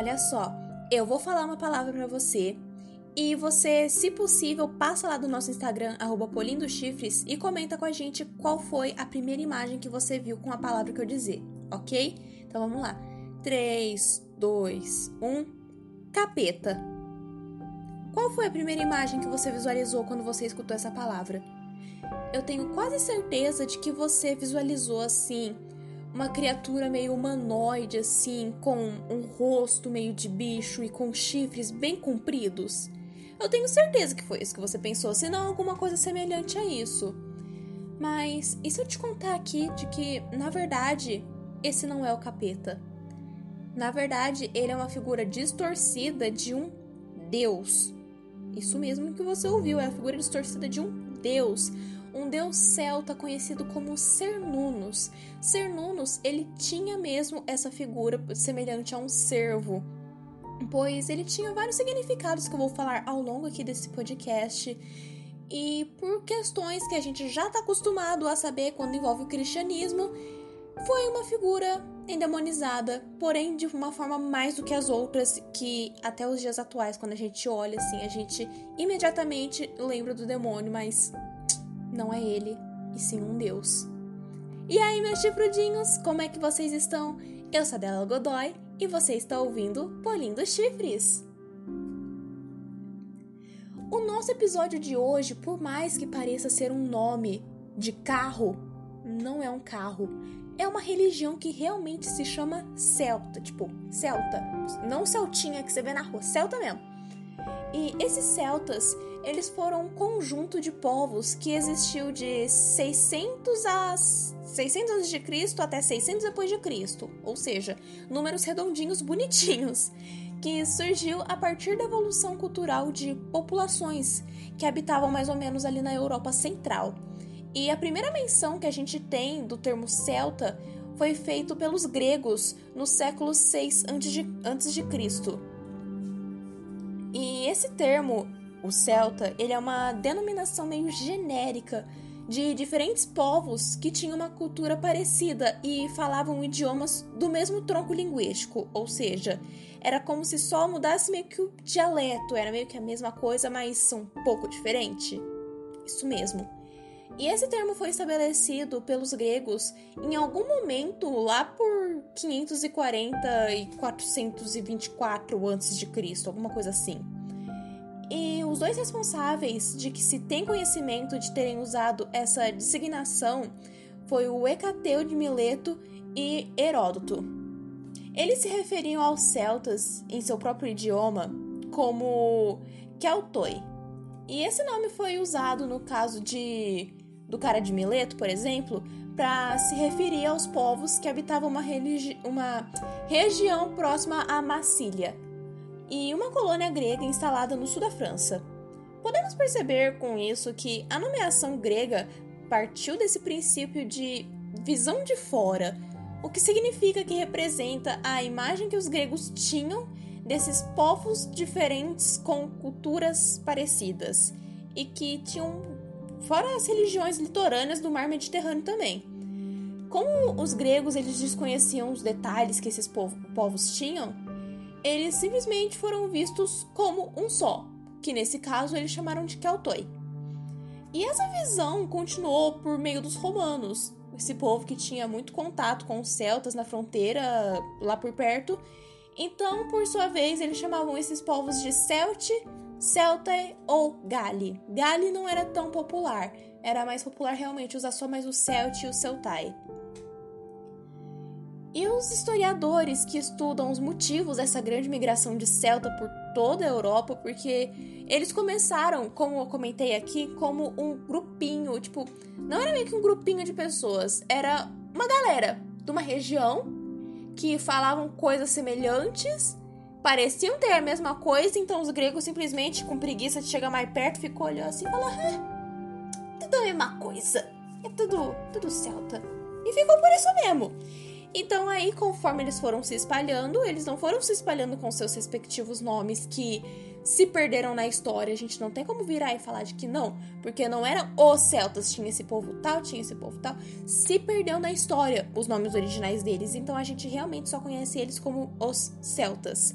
olha só, eu vou falar uma palavra para você e você, se possível, passa lá do nosso Instagram, arroba Chifres, e comenta com a gente qual foi a primeira imagem que você viu com a palavra que eu dizer, ok? Então vamos lá. 3, 2, 1. Capeta. Qual foi a primeira imagem que você visualizou quando você escutou essa palavra? Eu tenho quase certeza de que você visualizou assim uma criatura meio humanoide, assim, com um rosto meio de bicho e com chifres bem compridos. Eu tenho certeza que foi isso que você pensou, se não alguma coisa semelhante a isso. Mas e se eu te contar aqui de que, na verdade, esse não é o capeta? Na verdade, ele é uma figura distorcida de um deus. Isso mesmo que você ouviu, é a figura distorcida de um deus um deus celta conhecido como Cernunnos. Cernunnos, ele tinha mesmo essa figura semelhante a um cervo, pois ele tinha vários significados que eu vou falar ao longo aqui desse podcast. E por questões que a gente já está acostumado a saber quando envolve o cristianismo, foi uma figura endemonizada, porém de uma forma mais do que as outras, que até os dias atuais, quando a gente olha assim, a gente imediatamente lembra do demônio, mas não é ele, e sim um Deus. E aí, meus chifrudinhos, como é que vocês estão? Eu sou a Godoy e você está ouvindo Polindo Chifres. O nosso episódio de hoje, por mais que pareça ser um nome de carro, não é um carro. É uma religião que realmente se chama celta, tipo, celta. Não celtinha que você vê na rua, celta mesmo. E esses celtas, eles foram um conjunto de povos que existiu de 600 a 600 a.C. até 600 depois de Cristo, ou seja, números redondinhos bonitinhos, que surgiu a partir da evolução cultural de populações que habitavam mais ou menos ali na Europa Central. E a primeira menção que a gente tem do termo celta foi feito pelos gregos no século 6 antes de Cristo. Esse termo, o celta, ele é uma denominação meio genérica de diferentes povos que tinham uma cultura parecida e falavam idiomas do mesmo tronco linguístico, ou seja, era como se só mudasse meio que o dialeto, era meio que a mesma coisa, mas um pouco diferente. Isso mesmo. E esse termo foi estabelecido pelos gregos em algum momento lá por 540 e 424 a.C., alguma coisa assim. E os dois responsáveis de que se tem conhecimento de terem usado essa designação foi o Hecateu de Mileto e Heródoto. Eles se referiam aos celtas em seu próprio idioma como Keltoi. E esse nome foi usado no caso de do cara de Mileto, por exemplo, para se referir aos povos que habitavam uma, uma região próxima a Massília e uma colônia grega instalada no sul da França. Podemos perceber com isso que a nomeação grega partiu desse princípio de visão de fora, o que significa que representa a imagem que os gregos tinham desses povos diferentes com culturas parecidas e que tinham fora as religiões litorâneas do mar Mediterrâneo também. Como os gregos eles desconheciam os detalhes que esses povos tinham, eles simplesmente foram vistos como um só, que nesse caso eles chamaram de Keltoi. E essa visão continuou por meio dos romanos, esse povo que tinha muito contato com os celtas na fronteira lá por perto. Então, por sua vez, eles chamavam esses povos de Celte, Celta ou Gali. Gali não era tão popular, era mais popular realmente usar só mais o Celt e o Celtai. E os historiadores que estudam os motivos dessa grande migração de celta por toda a Europa, porque eles começaram, como eu comentei aqui, como um grupinho, tipo, não era meio que um grupinho de pessoas, era uma galera de uma região que falavam coisas semelhantes pareciam ter a mesma coisa, então os gregos simplesmente, com preguiça de chegar mais perto, ficou olhando assim e falou: ah, tudo a mesma coisa, é tudo, tudo celta. E ficou por isso mesmo. Então aí, conforme eles foram se espalhando, eles não foram se espalhando com seus respectivos nomes que se perderam na história. A gente não tem como virar e falar de que não, porque não eram os celtas, tinha esse povo tal, tinha esse povo tal. Se perdeu na história os nomes originais deles, então a gente realmente só conhece eles como os celtas.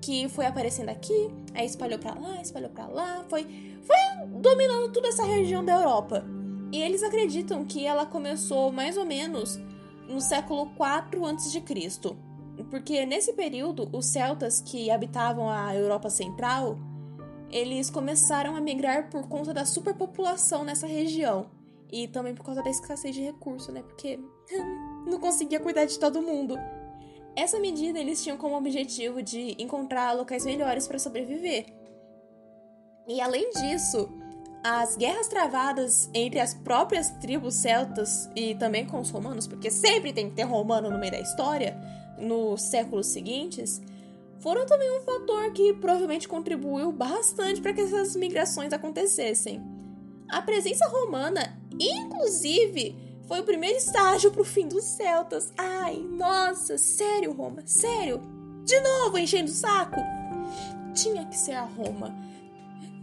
que foi aparecendo aqui, aí espalhou para lá, espalhou para lá, foi, foi dominando toda essa região da Europa. E eles acreditam que ela começou mais ou menos no século 4 a.C. Porque nesse período, os celtas que habitavam a Europa Central, eles começaram a migrar por conta da superpopulação nessa região. E também por causa da escassez de recursos, né? Porque não conseguia cuidar de todo mundo. Essa medida eles tinham como objetivo de encontrar locais melhores para sobreviver. E além disso, as guerras travadas entre as próprias tribos celtas e também com os romanos, porque sempre tem que ter romano no meio da história, nos séculos seguintes, foram também um fator que provavelmente contribuiu bastante para que essas migrações acontecessem. A presença romana, inclusive, foi o primeiro estágio para o fim dos celtas. Ai, nossa, sério, Roma, sério? De novo enchendo o saco? Tinha que ser a Roma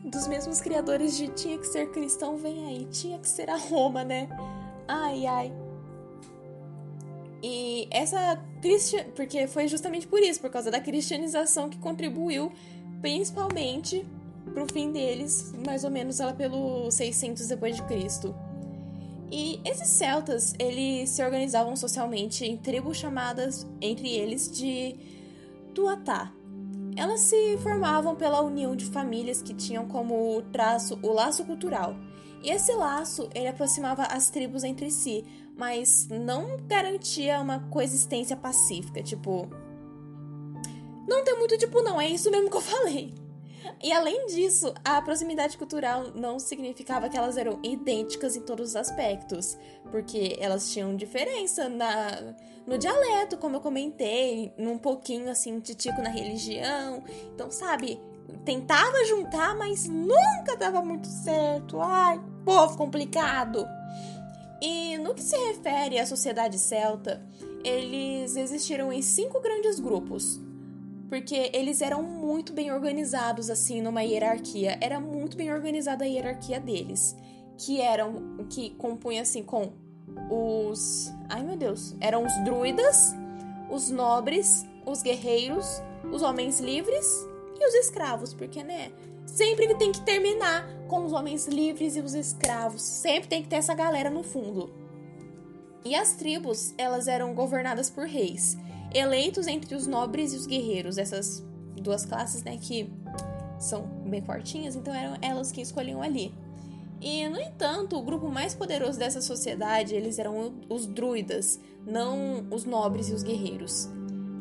dos mesmos criadores de Tinha que ser cristão, vem aí, tinha que ser a Roma, né? Ai, ai. E essa cristian... porque foi justamente por isso, por causa da cristianização que contribuiu principalmente pro fim deles, mais ou menos lá pelo 600 depois de Cristo. E esses celtas, eles se organizavam socialmente em tribos chamadas entre eles de Tuatá, elas se formavam pela união de famílias que tinham como traço o laço cultural. E esse laço ele aproximava as tribos entre si, mas não garantia uma coexistência pacífica, tipo. Não tem muito tipo, não, é isso mesmo que eu falei. E além disso, a proximidade cultural não significava que elas eram idênticas em todos os aspectos, porque elas tinham diferença na, no dialeto, como eu comentei, num pouquinho assim, titico na religião. Então, sabe, tentava juntar, mas nunca dava muito certo. Ai, povo complicado. E no que se refere à sociedade celta, eles existiram em cinco grandes grupos porque eles eram muito bem organizados assim numa hierarquia. Era muito bem organizada a hierarquia deles, que eram que compunha assim com os, ai meu Deus, eram os druidas, os nobres, os guerreiros, os homens livres e os escravos, porque né, sempre tem que terminar com os homens livres e os escravos. Sempre tem que ter essa galera no fundo. E as tribos, elas eram governadas por reis eleitos entre os nobres e os guerreiros, essas duas classes, né, que são bem fortinhas, então eram elas que escolhiam ali. E, no entanto, o grupo mais poderoso dessa sociedade, eles eram os druidas, não os nobres e os guerreiros.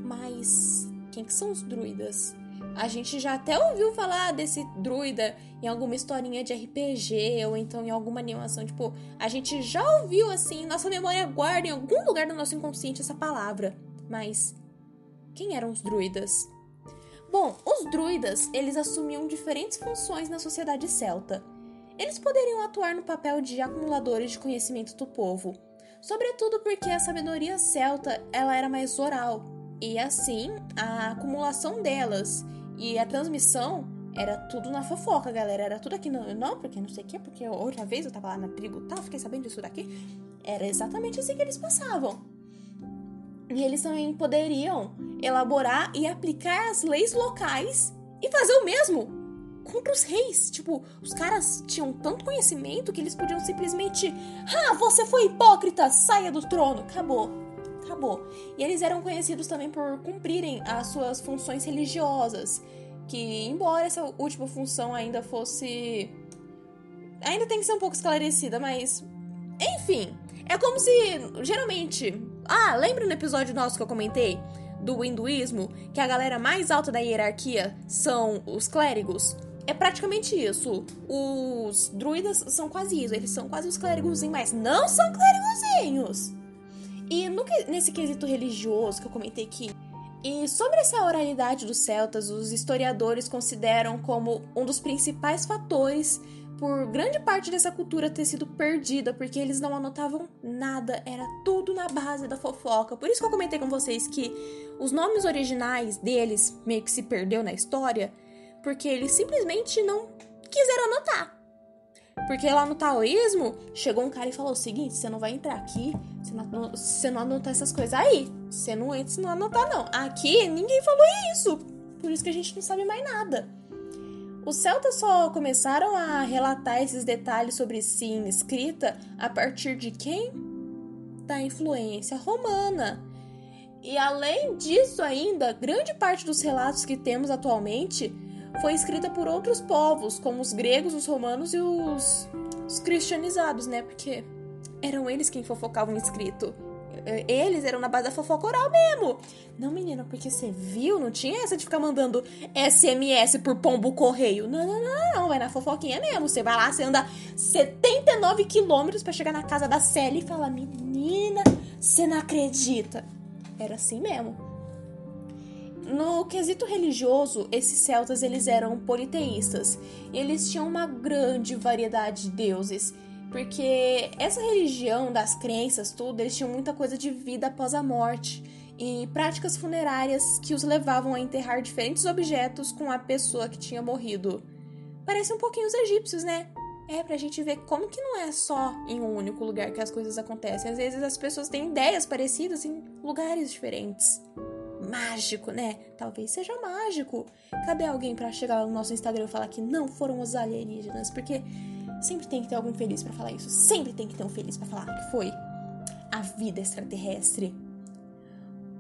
Mas quem que são os druidas? A gente já até ouviu falar desse druida em alguma historinha de RPG ou então em alguma animação, tipo, a gente já ouviu assim, nossa memória guarda em algum lugar do nosso inconsciente essa palavra. Mas quem eram os druidas? Bom, os druidas, eles assumiam diferentes funções na sociedade celta. Eles poderiam atuar no papel de acumuladores de conhecimento do povo, sobretudo porque a sabedoria celta, ela era mais oral, e assim, a acumulação delas e a transmissão era tudo na fofoca, galera. Era tudo aqui no. Não, porque não sei o quê, porque outra vez eu tava lá na tribo tal, fiquei sabendo disso daqui. Era exatamente assim que eles passavam. E eles também poderiam elaborar e aplicar as leis locais e fazer o mesmo contra os reis. Tipo, os caras tinham tanto conhecimento que eles podiam simplesmente. Ah, você foi hipócrita! Saia do trono! Acabou. Acabou. E eles eram conhecidos também por cumprirem as suas funções religiosas. Que, embora essa última função ainda fosse. Ainda tem que ser um pouco esclarecida, mas. Enfim, é como se, geralmente. Ah, lembra no episódio nosso que eu comentei? Do hinduísmo, que a galera mais alta da hierarquia são os clérigos? É praticamente isso. Os druidas são quase isso. Eles são quase os clérigos, mas não são clérigozinhos. E no, nesse quesito religioso que eu comentei aqui, e sobre essa oralidade dos celtas, os historiadores consideram como um dos principais fatores por grande parte dessa cultura ter sido perdida, porque eles não anotavam nada, era tudo na base da fofoca. Por isso que eu comentei com vocês que os nomes originais deles meio que se perdeu na história, porque eles simplesmente não quiseram anotar. Porque lá no taoísmo, chegou um cara e falou o seguinte: você não vai entrar aqui se não, você não anotar essas coisas aí. Você não entra se não anotar, não. Aqui ninguém falou isso. Por isso que a gente não sabe mais nada. Os celtas só começaram a relatar esses detalhes sobre si em escrita a partir de quem? Da influência romana. E além disso, ainda, grande parte dos relatos que temos atualmente foi escrita por outros povos, como os gregos, os romanos e os, os cristianizados, né? Porque eram eles quem fofocavam escrito. Eles eram na base da fofoca oral mesmo. Não, menina, porque você viu? Não tinha essa de ficar mandando SMS por pombo correio. Não, não, não, não. Vai na fofoquinha mesmo. Você vai lá, você anda 79 quilômetros para chegar na casa da Sally e falar: Menina, você não acredita. Era assim mesmo. No quesito religioso, esses celtas eles eram politeístas. E eles tinham uma grande variedade de deuses. Porque essa religião das crenças, tudo, eles tinham muita coisa de vida após a morte e práticas funerárias que os levavam a enterrar diferentes objetos com a pessoa que tinha morrido. Parece um pouquinho os egípcios, né? É pra gente ver como que não é só em um único lugar que as coisas acontecem. Às vezes as pessoas têm ideias parecidas em lugares diferentes. Mágico, né? Talvez seja mágico. Cadê alguém para chegar no nosso Instagram e falar que não foram os alienígenas? Porque sempre tem que ter algum feliz para falar isso. Sempre tem que ter um feliz para falar que foi a vida extraterrestre.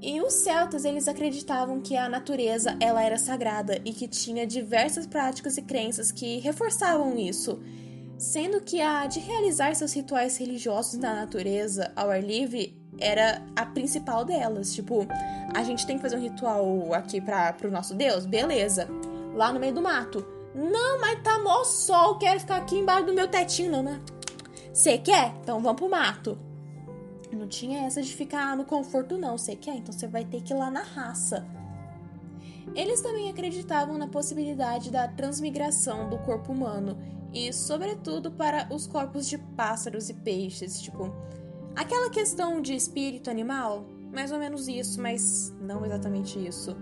E os celtas, eles acreditavam que a natureza, ela era sagrada e que tinha diversas práticas e crenças que reforçavam isso sendo que a de realizar seus rituais religiosos na natureza, ao ar livre, era a principal delas. Tipo, a gente tem que fazer um ritual aqui para pro nosso Deus? Beleza. Lá no meio do mato. Não, mas tá mó sol, quero ficar aqui embaixo do meu tetinho, não, né? Você quer? Então vamos pro mato. Não tinha essa de ficar no conforto, não. Você quer? Então você vai ter que ir lá na raça. Eles também acreditavam na possibilidade da transmigração do corpo humano e, sobretudo, para os corpos de pássaros e peixes. Tipo, aquela questão de espírito animal, mais ou menos isso, mas não exatamente isso.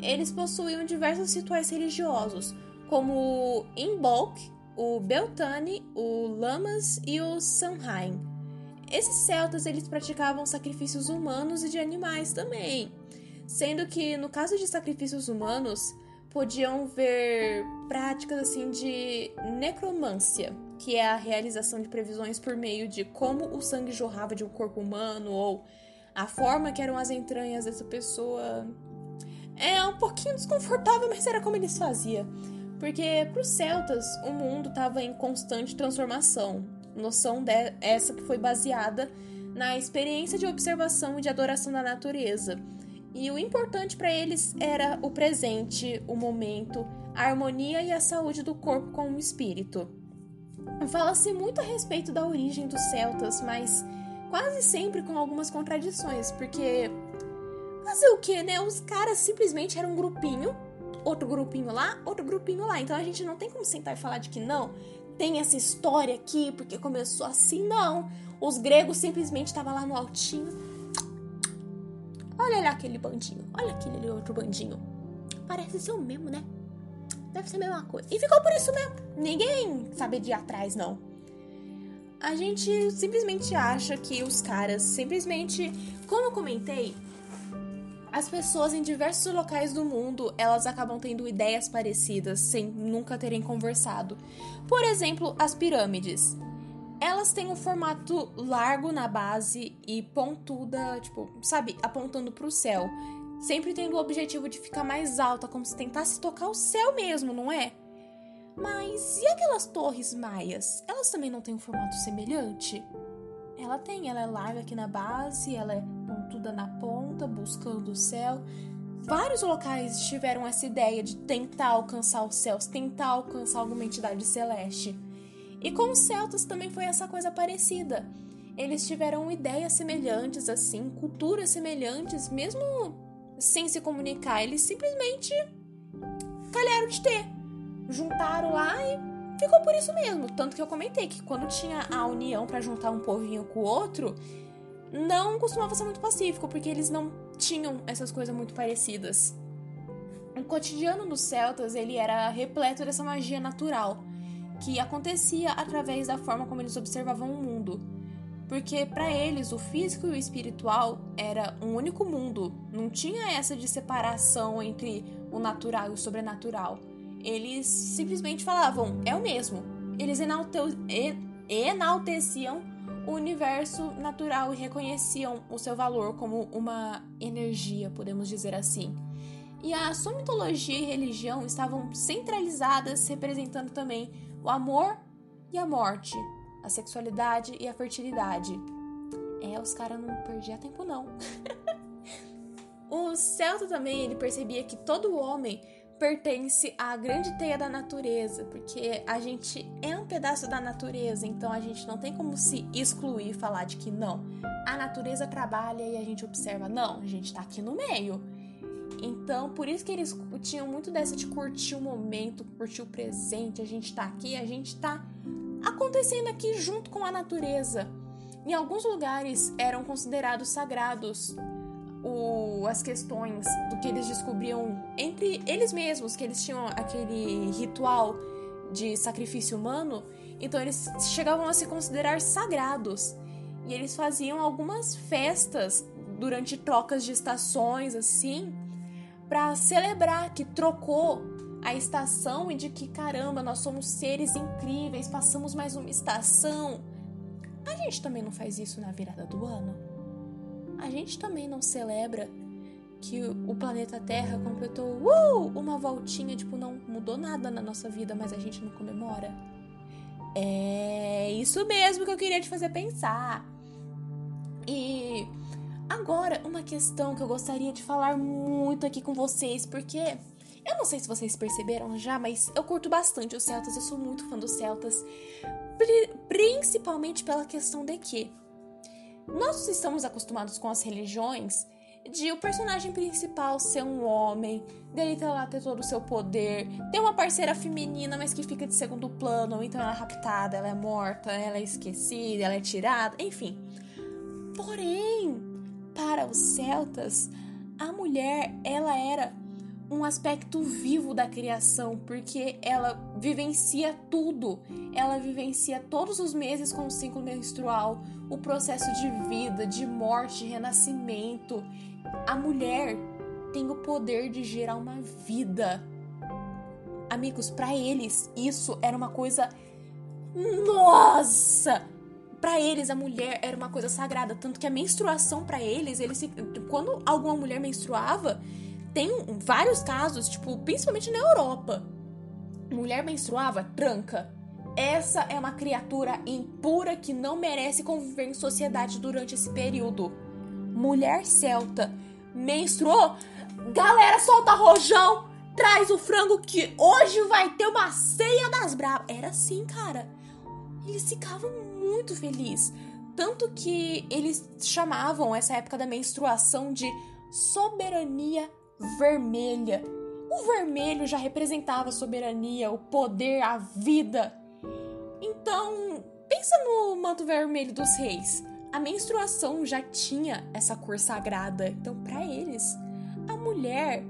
Eles possuíam diversos rituais religiosos, como Imbolc, o Beltane, o Lamas e o Samhain. Esses celtas eles praticavam sacrifícios humanos e de animais também, sendo que no caso de sacrifícios humanos, podiam ver práticas assim de necromância, que é a realização de previsões por meio de como o sangue jorrava de um corpo humano ou a forma que eram as entranhas dessa pessoa. É um pouquinho desconfortável, mas era como eles faziam. Porque para os celtas o mundo estava em constante transformação. Noção de, essa que foi baseada na experiência de observação e de adoração da natureza e o importante para eles era o presente, o momento, a harmonia e a saúde do corpo com o espírito. Fala-se muito a respeito da origem dos celtas, mas quase sempre com algumas contradições, porque fazer o que, né? Os caras simplesmente eram um grupinho, outro grupinho lá, outro grupinho lá. Então a gente não tem como sentar e falar de que não, tem essa história aqui porque começou assim, não. Os gregos simplesmente estavam lá no altinho Olha lá aquele bandinho. Olha aquele outro bandinho. Parece ser o mesmo, né? Deve ser a mesma coisa. E ficou por isso mesmo. Ninguém sabe de atrás, não. A gente simplesmente acha que os caras simplesmente. Como eu comentei, as pessoas em diversos locais do mundo elas acabam tendo ideias parecidas sem nunca terem conversado. Por exemplo, as pirâmides. Elas têm um formato largo na base e pontuda, tipo, sabe, apontando para o céu. Sempre tendo o objetivo de ficar mais alta, como se tentasse tocar o céu mesmo, não é? Mas e aquelas torres maias? Elas também não têm um formato semelhante? Ela tem, ela é larga aqui na base, ela é pontuda na ponta, buscando o céu. Vários locais tiveram essa ideia de tentar alcançar os céus, tentar alcançar alguma entidade celeste. E com os celtas também foi essa coisa parecida. Eles tiveram ideias semelhantes, assim, culturas semelhantes, mesmo sem se comunicar. Eles simplesmente calharam de ter. Juntaram lá e ficou por isso mesmo. Tanto que eu comentei que quando tinha a união para juntar um povinho com o outro, não costumava ser muito pacífico, porque eles não tinham essas coisas muito parecidas. O cotidiano dos celtas, ele era repleto dessa magia natural que acontecia através da forma como eles observavam o mundo. Porque para eles o físico e o espiritual era um único mundo, não tinha essa de separação entre o natural e o sobrenatural. Eles simplesmente falavam, é o mesmo. Eles enalteciam o universo natural e reconheciam o seu valor como uma energia, podemos dizer assim. E a sua mitologia e religião estavam centralizadas, representando também o amor e a morte, a sexualidade e a fertilidade. É, os caras não perdiam tempo não. o Celta também, ele percebia que todo homem pertence à grande teia da natureza, porque a gente é um pedaço da natureza, então a gente não tem como se excluir e falar de que não. A natureza trabalha e a gente observa, não, a gente tá aqui no meio. Então, por isso que eles tinham muito dessa de curtir o momento, curtir o presente, a gente tá aqui, a gente tá acontecendo aqui junto com a natureza. Em alguns lugares eram considerados sagrados o, as questões do que eles descobriam entre eles mesmos, que eles tinham aquele ritual de sacrifício humano, então eles chegavam a se considerar sagrados. E eles faziam algumas festas durante trocas de estações, assim, para celebrar que trocou a estação e de que caramba, nós somos seres incríveis, passamos mais uma estação. A gente também não faz isso na virada do ano? A gente também não celebra que o planeta Terra completou uh, uma voltinha, tipo, não mudou nada na nossa vida, mas a gente não comemora? É isso mesmo que eu queria te fazer pensar. E Agora, uma questão que eu gostaria de falar muito aqui com vocês, porque eu não sei se vocês perceberam já, mas eu curto bastante os Celtas, eu sou muito fã dos Celtas, principalmente pela questão de que nós estamos acostumados com as religiões de o personagem principal ser um homem, dele ter lá ter todo o seu poder, ter uma parceira feminina, mas que fica de segundo plano, ou então ela é raptada, ela é morta, ela é esquecida, ela é tirada, enfim. Porém, para os celtas, a mulher, ela era um aspecto vivo da criação, porque ela vivencia tudo. Ela vivencia todos os meses com o ciclo menstrual, o processo de vida, de morte, de renascimento. A mulher tem o poder de gerar uma vida. Amigos, para eles isso era uma coisa nossa, para eles a mulher era uma coisa sagrada, tanto que a menstruação para eles, eles quando alguma mulher menstruava, tem vários casos, tipo, principalmente na Europa. Mulher menstruava, tranca. Essa é uma criatura impura que não merece conviver em sociedade durante esse período. Mulher celta menstruou, galera, solta rojão, traz o frango que hoje vai ter uma ceia das bravas. Era assim, cara. Eles ficavam muito feliz. Tanto que eles chamavam essa época da menstruação de soberania vermelha. O vermelho já representava a soberania, o poder, a vida. Então, pensa no manto vermelho dos reis. A menstruação já tinha essa cor sagrada. Então, para eles, a mulher,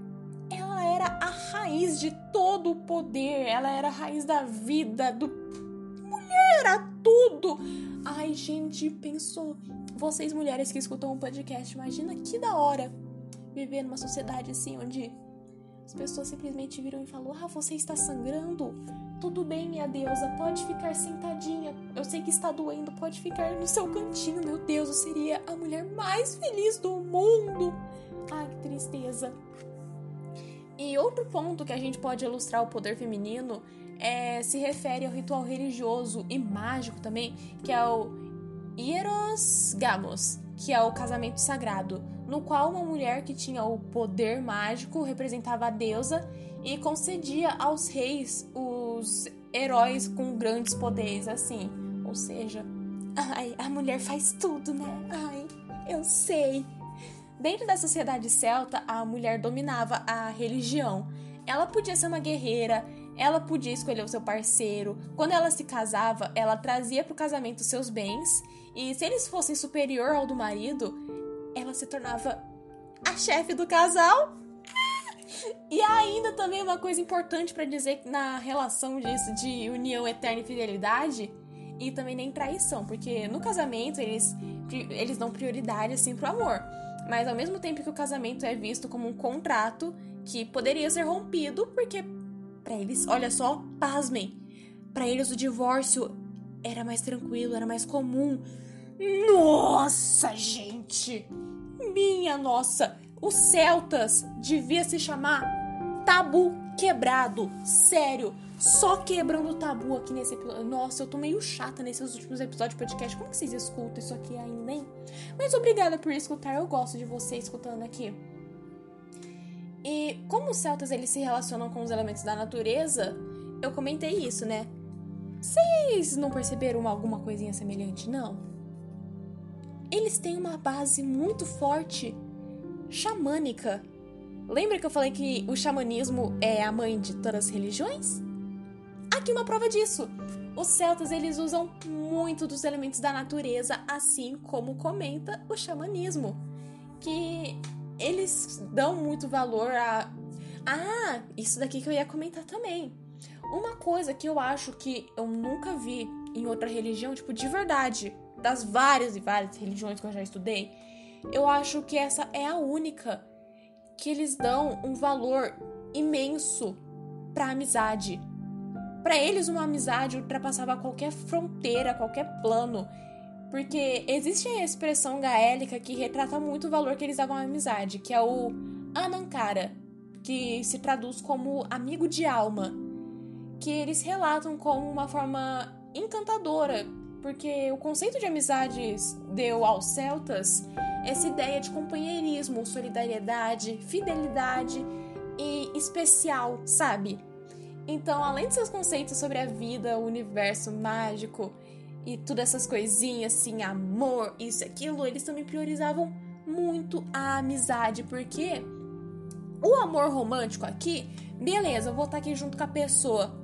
ela era a raiz de todo o poder, ela era a raiz da vida, do mulher era tudo. Ai, gente, pensou. Vocês mulheres que escutam um podcast, imagina que da hora viver numa sociedade assim onde as pessoas simplesmente viram e falam: "Ah, você está sangrando? Tudo bem, minha deusa, pode ficar sentadinha. Eu sei que está doendo, pode ficar no seu cantinho. Meu Deus, eu seria a mulher mais feliz do mundo." Ai, que tristeza. E outro ponto que a gente pode ilustrar o poder feminino é, se refere ao ritual religioso e mágico também, que é o Hieros Gamos, que é o casamento sagrado, no qual uma mulher que tinha o poder mágico representava a deusa e concedia aos reis os heróis com grandes poderes, assim. Ou seja, ai, a mulher faz tudo, né? Ai, eu sei. Dentro da sociedade celta, a mulher dominava a religião. Ela podia ser uma guerreira, ela podia escolher o seu parceiro. Quando ela se casava, ela trazia para o casamento seus bens. E se eles fossem superior ao do marido, ela se tornava a chefe do casal. E ainda também uma coisa importante para dizer na relação disso de união eterna e fidelidade e também nem traição, porque no casamento eles eles dão prioridade assim pro amor. Mas ao mesmo tempo que o casamento é visto como um contrato que poderia ser rompido porque para eles, olha só, pasmem, para eles o divórcio era mais tranquilo, era mais comum. Nossa, gente! Minha nossa! Os celtas devia se chamar Tabu Quebrado. Sério, só quebrando o tabu aqui nesse episódio. Nossa, eu tô meio chata nesses últimos episódios de podcast. Como que vocês escutam isso aqui ainda, hein? Mas obrigada por escutar, eu gosto de você escutando aqui. E como os celtas eles se relacionam com os elementos da natureza, eu comentei isso, né? Vocês não perceberam alguma coisinha semelhante, não? Eles têm uma base muito forte xamânica. Lembra que eu falei que o xamanismo é a mãe de todas as religiões? Aqui uma prova disso. Os celtas eles usam muito dos elementos da natureza, assim como comenta o xamanismo, que eles dão muito valor a Ah, isso daqui que eu ia comentar também. Uma coisa que eu acho que eu nunca vi em outra religião, tipo, de verdade, das várias e várias religiões que eu já estudei, eu acho que essa é a única que eles dão um valor imenso pra amizade. Para eles, uma amizade ultrapassava qualquer fronteira, qualquer plano. Porque existe a expressão gaélica que retrata muito o valor que eles davam à amizade, que é o anankara, que se traduz como amigo de alma que eles relatam como uma forma encantadora, porque o conceito de amizades deu aos celtas essa ideia de companheirismo, solidariedade, fidelidade e especial, sabe? Então, além de seus conceitos sobre a vida, o universo mágico e todas essas coisinhas assim, amor, isso e aquilo, eles também priorizavam muito a amizade, porque o amor romântico aqui, beleza, eu vou estar aqui junto com a pessoa,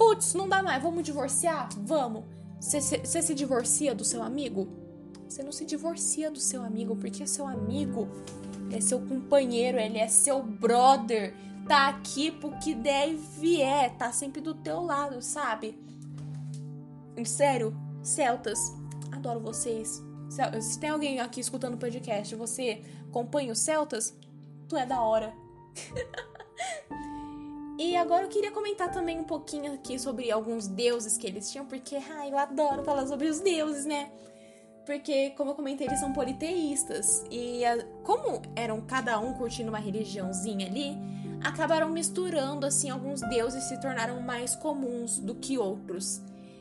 Putz, não dá mais, vamos divorciar? Vamos. Você se divorcia do seu amigo? Você não se divorcia do seu amigo, porque seu amigo é seu companheiro, ele é seu brother. Tá aqui pro que der e vier, tá sempre do teu lado, sabe? Sério, Celtas, adoro vocês. Se tem alguém aqui escutando o podcast, você acompanha os Celtas, tu é da hora. E agora eu queria comentar também um pouquinho aqui sobre alguns deuses que eles tinham, porque ai, eu adoro falar sobre os deuses, né? Porque, como eu comentei, eles são politeístas. E a, como eram cada um curtindo uma religiãozinha ali, acabaram misturando, assim, alguns deuses se tornaram mais comuns do que outros.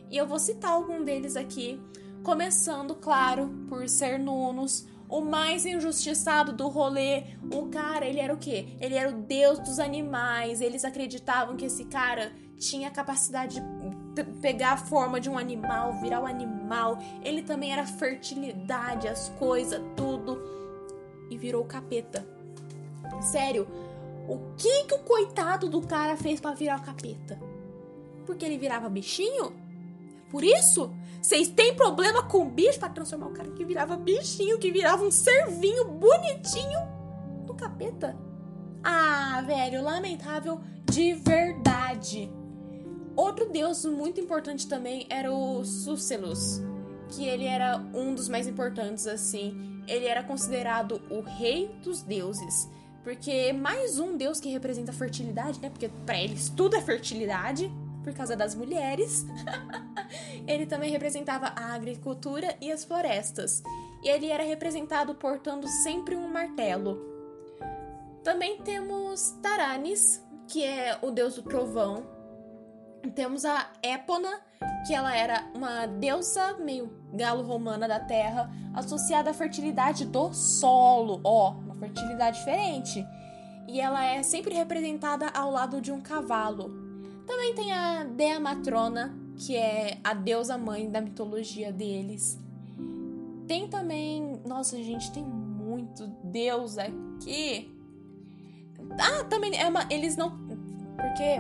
E eu vou citar algum deles aqui, começando, claro, por ser Nunos, o mais injustiçado do rolê. O cara, ele era o quê? Ele era o deus dos animais. Eles acreditavam que esse cara tinha capacidade de pegar a forma de um animal, virar um animal. Ele também era fertilidade, as coisas, tudo. E virou capeta. Sério, o que que o coitado do cara fez para virar o capeta? Porque ele virava bichinho? Por isso? Vocês têm problema com bicho para transformar o cara que virava bichinho, que virava um servinho bonitinho do capeta? Ah, velho, lamentável de verdade. Outro deus muito importante também era o Sucelus, que ele era um dos mais importantes assim. Ele era considerado o rei dos deuses, porque mais um deus que representa a fertilidade, né? Porque para eles tudo é fertilidade por causa das mulheres. ele também representava a agricultura e as florestas, e ele era representado portando sempre um martelo. Também temos Taranis, que é o deus do trovão. Temos a Épona, que ela era uma deusa meio galo-romana da terra, associada à fertilidade do solo. Ó, uma fertilidade diferente. E ela é sempre representada ao lado de um cavalo. Também tem a Dea Matrona, que é a deusa mãe da mitologia deles. Tem também. Nossa, gente, tem muito deus aqui. Ah, também é uma. Eles não. Porque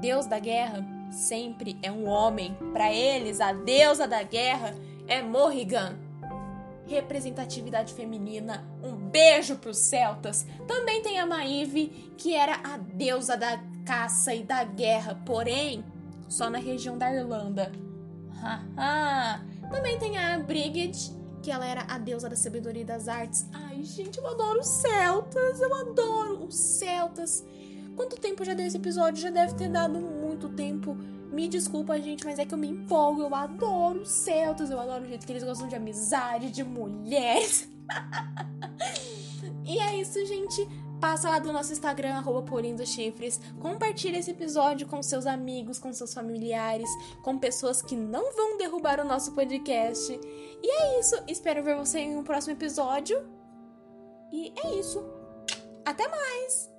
Deus da guerra sempre é um homem. Para eles, a deusa da guerra é Morrigan. Representatividade feminina. Um beijo pros celtas. Também tem a Maeve, que era a deusa da caça e da guerra, porém, só na região da Irlanda. Também tem a Brigid, que ela era a deusa da sabedoria e das artes. Ai, gente, eu adoro os celtas, eu adoro os celtas. Quanto tempo já deu esse episódio? Já deve ter dado muito tempo. Me desculpa, gente, mas é que eu me empolgo. Eu adoro os celtas, eu adoro o jeito que eles gostam de amizade, de mulheres. e é isso, gente. Passa lá do nosso Instagram, arroba Chifres. Compartilha esse episódio com seus amigos, com seus familiares, com pessoas que não vão derrubar o nosso podcast. E é isso. Espero ver você em um próximo episódio. E é isso. Até mais!